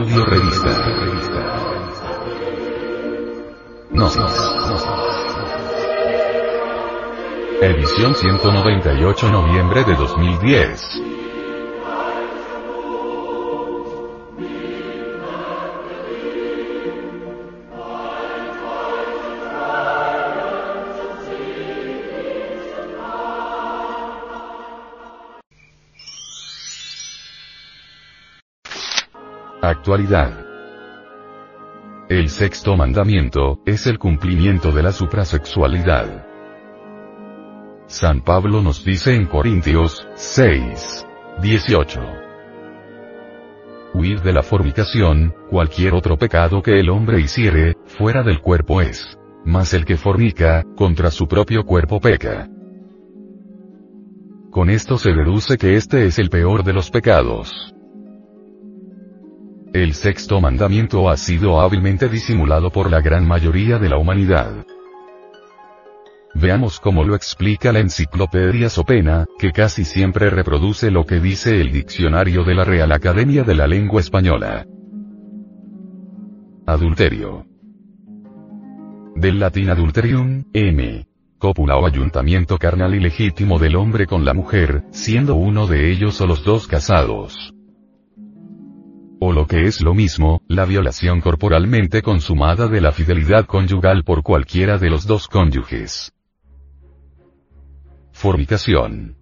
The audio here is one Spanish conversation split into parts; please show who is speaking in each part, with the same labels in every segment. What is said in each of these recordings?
Speaker 1: Audio Revista. Gnosis. Edición 198 noviembre de 2010. Actualidad. El sexto mandamiento, es el cumplimiento de la suprasexualidad. San Pablo nos dice en Corintios 6, 18. Huir de la fornicación, cualquier otro pecado que el hombre hiciere, fuera del cuerpo es. Mas el que fornica, contra su propio cuerpo peca. Con esto se deduce que este es el peor de los pecados. El sexto mandamiento ha sido hábilmente disimulado por la gran mayoría de la humanidad. Veamos cómo lo explica la enciclopedia Sopena, que casi siempre reproduce lo que dice el diccionario de la Real Academia de la Lengua Española. Adulterio. Del latín adulterium, m. Cópula o ayuntamiento carnal ilegítimo del hombre con la mujer, siendo uno de ellos o los dos casados o lo que es lo mismo, la violación corporalmente consumada de la fidelidad conyugal por cualquiera de los dos cónyuges. Fornicación.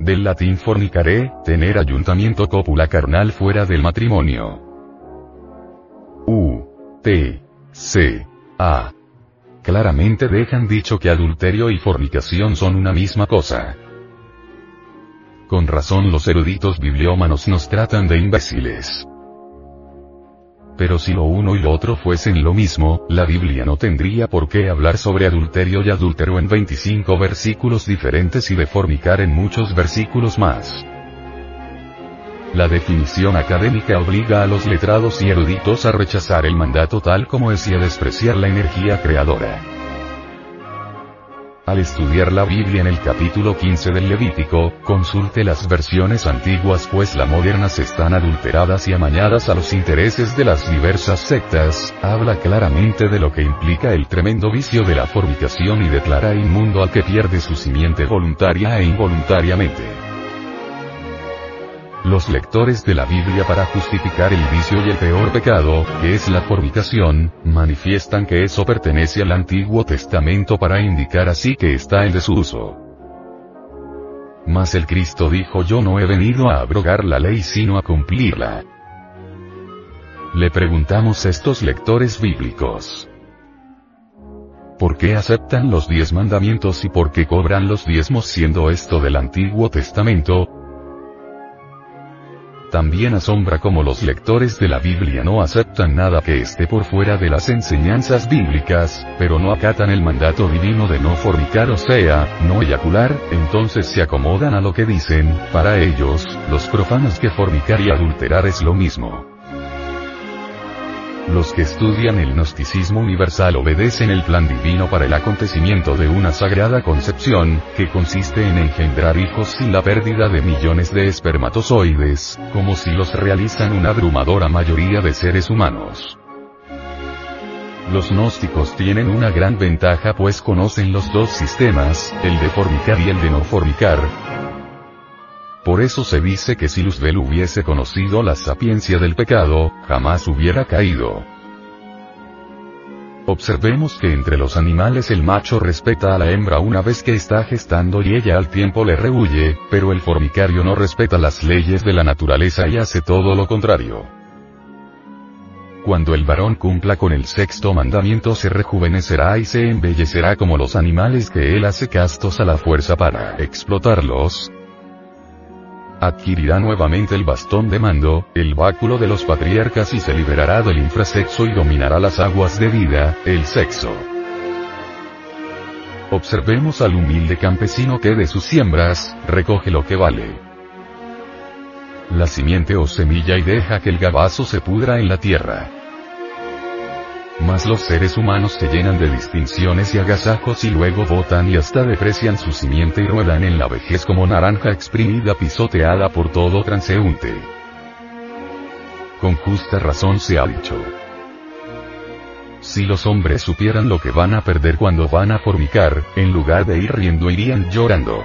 Speaker 1: Del latín fornicare, tener ayuntamiento cópula carnal fuera del matrimonio. U. T. C. A. Claramente dejan dicho que adulterio y fornicación son una misma cosa. Con razón los eruditos bibliómanos nos tratan de imbéciles. Pero si lo uno y lo otro fuesen lo mismo, la Biblia no tendría por qué hablar sobre adulterio y adúltero en 25 versículos diferentes y de fornicar en muchos versículos más. La definición académica obliga a los letrados y eruditos a rechazar el mandato tal como es y a despreciar la energía creadora. Al estudiar la Biblia en el capítulo 15 del Levítico, consulte las versiones antiguas pues las modernas están adulteradas y amañadas a los intereses de las diversas sectas, habla claramente de lo que implica el tremendo vicio de la fornicación y declara inmundo al que pierde su simiente voluntaria e involuntariamente. Los lectores de la Biblia para justificar el vicio y el peor pecado, que es la fornicación, manifiestan que eso pertenece al Antiguo Testamento para indicar así que está en desuso. Mas el Cristo dijo yo no he venido a abrogar la ley sino a cumplirla. Le preguntamos a estos lectores bíblicos. ¿Por qué aceptan los diez mandamientos y por qué cobran los diezmos siendo esto del Antiguo Testamento? También asombra como los lectores de la Biblia no aceptan nada que esté por fuera de las enseñanzas bíblicas, pero no acatan el mandato divino de no fornicar o sea, no eyacular, entonces se acomodan a lo que dicen, para ellos, los profanos que fornicar y adulterar es lo mismo. Los que estudian el gnosticismo universal obedecen el plan divino para el acontecimiento de una sagrada concepción, que consiste en engendrar hijos sin la pérdida de millones de espermatozoides, como si los realizan una abrumadora mayoría de seres humanos. Los gnósticos tienen una gran ventaja pues conocen los dos sistemas, el de fornicar y el de no fornicar, por eso se dice que si Luzbel hubiese conocido la sapiencia del pecado, jamás hubiera caído. Observemos que entre los animales el macho respeta a la hembra una vez que está gestando y ella al tiempo le rehuye, pero el formicario no respeta las leyes de la naturaleza y hace todo lo contrario. Cuando el varón cumpla con el sexto mandamiento se rejuvenecerá y se embellecerá como los animales que él hace castos a la fuerza para explotarlos, adquirirá nuevamente el bastón de mando, el báculo de los patriarcas y se liberará del infrasexo y dominará las aguas de vida, el sexo. Observemos al humilde campesino que de sus siembras, recoge lo que vale. La simiente o semilla y deja que el gabazo se pudra en la tierra. Mas los seres humanos se llenan de distinciones y agasajos y luego votan y hasta deprecian su simiente y ruedan en la vejez como naranja exprimida pisoteada por todo transeúnte. con justa razón se ha dicho. Si los hombres supieran lo que van a perder cuando van a fornicar, en lugar de ir riendo irían llorando.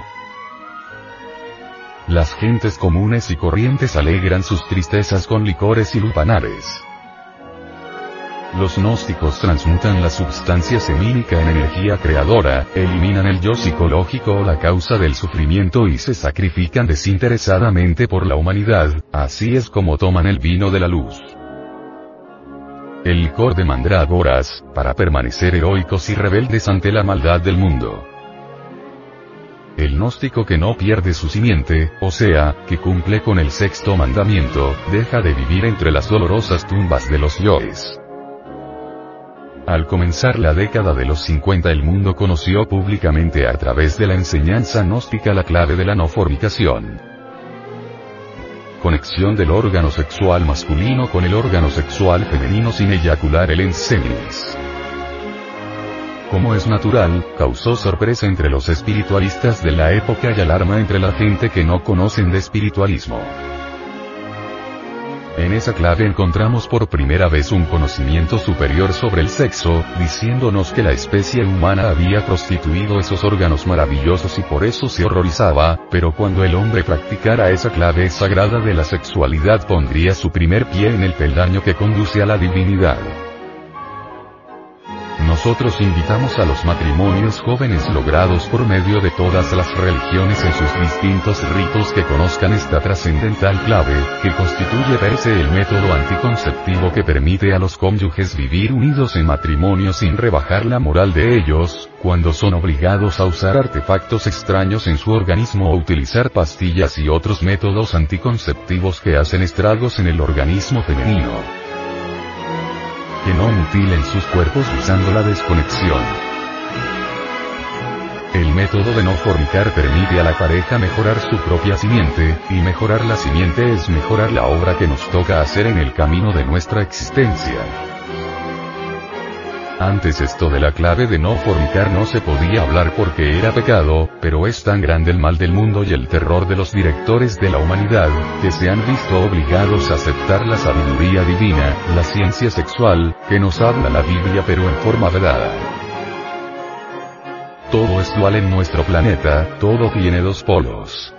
Speaker 1: Las gentes comunes y corrientes alegran sus tristezas con licores y lupanares. Los gnósticos transmutan la substancia semínica en energía creadora, eliminan el yo psicológico o la causa del sufrimiento y se sacrifican desinteresadamente por la humanidad, así es como toman el vino de la luz. El licor de mandrágoras, para permanecer heroicos y rebeldes ante la maldad del mundo. El gnóstico que no pierde su simiente, o sea, que cumple con el sexto mandamiento, deja de vivir entre las dolorosas tumbas de los yoes. Al comenzar la década de los 50 el mundo conoció públicamente a través de la enseñanza gnóstica la clave de la no fornicación. Conexión del órgano sexual masculino con el órgano sexual femenino sin eyacular el ensemis. Como es natural, causó sorpresa entre los espiritualistas de la época y alarma entre la gente que no conocen de espiritualismo. En esa clave encontramos por primera vez un conocimiento superior sobre el sexo, diciéndonos que la especie humana había prostituido esos órganos maravillosos y por eso se horrorizaba, pero cuando el hombre practicara esa clave sagrada de la sexualidad pondría su primer pie en el peldaño que conduce a la divinidad. Nosotros invitamos a los matrimonios jóvenes logrados por medio de todas las religiones en sus distintos ritos que conozcan esta trascendental clave, que constituye verse el método anticonceptivo que permite a los cónyuges vivir unidos en matrimonio sin rebajar la moral de ellos, cuando son obligados a usar artefactos extraños en su organismo o utilizar pastillas y otros métodos anticonceptivos que hacen estragos en el organismo femenino no mutilen sus cuerpos usando la desconexión. El método de no fornicar permite a la pareja mejorar su propia simiente, y mejorar la simiente es mejorar la obra que nos toca hacer en el camino de nuestra existencia. Antes esto de la clave de no fornicar no se podía hablar porque era pecado, pero es tan grande el mal del mundo y el terror de los directores de la humanidad, que se han visto obligados a aceptar la sabiduría divina, la ciencia sexual, que nos habla la Biblia pero en forma vedada. Todo es dual en nuestro planeta, todo tiene dos polos.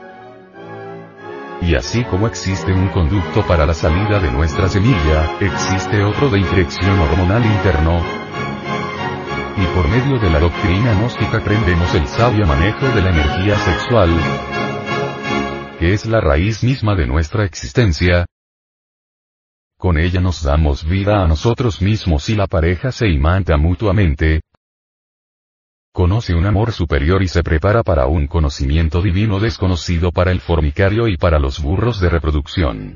Speaker 1: Y así como existe un conducto para la salida de nuestra semilla, existe otro de inflexión hormonal interno, y por medio de la doctrina gnóstica aprendemos el sabio manejo de la energía sexual, que es la raíz misma de nuestra existencia. Con ella nos damos vida a nosotros mismos y la pareja se imanta mutuamente. Conoce un amor superior y se prepara para un conocimiento divino desconocido para el formicario y para los burros de reproducción.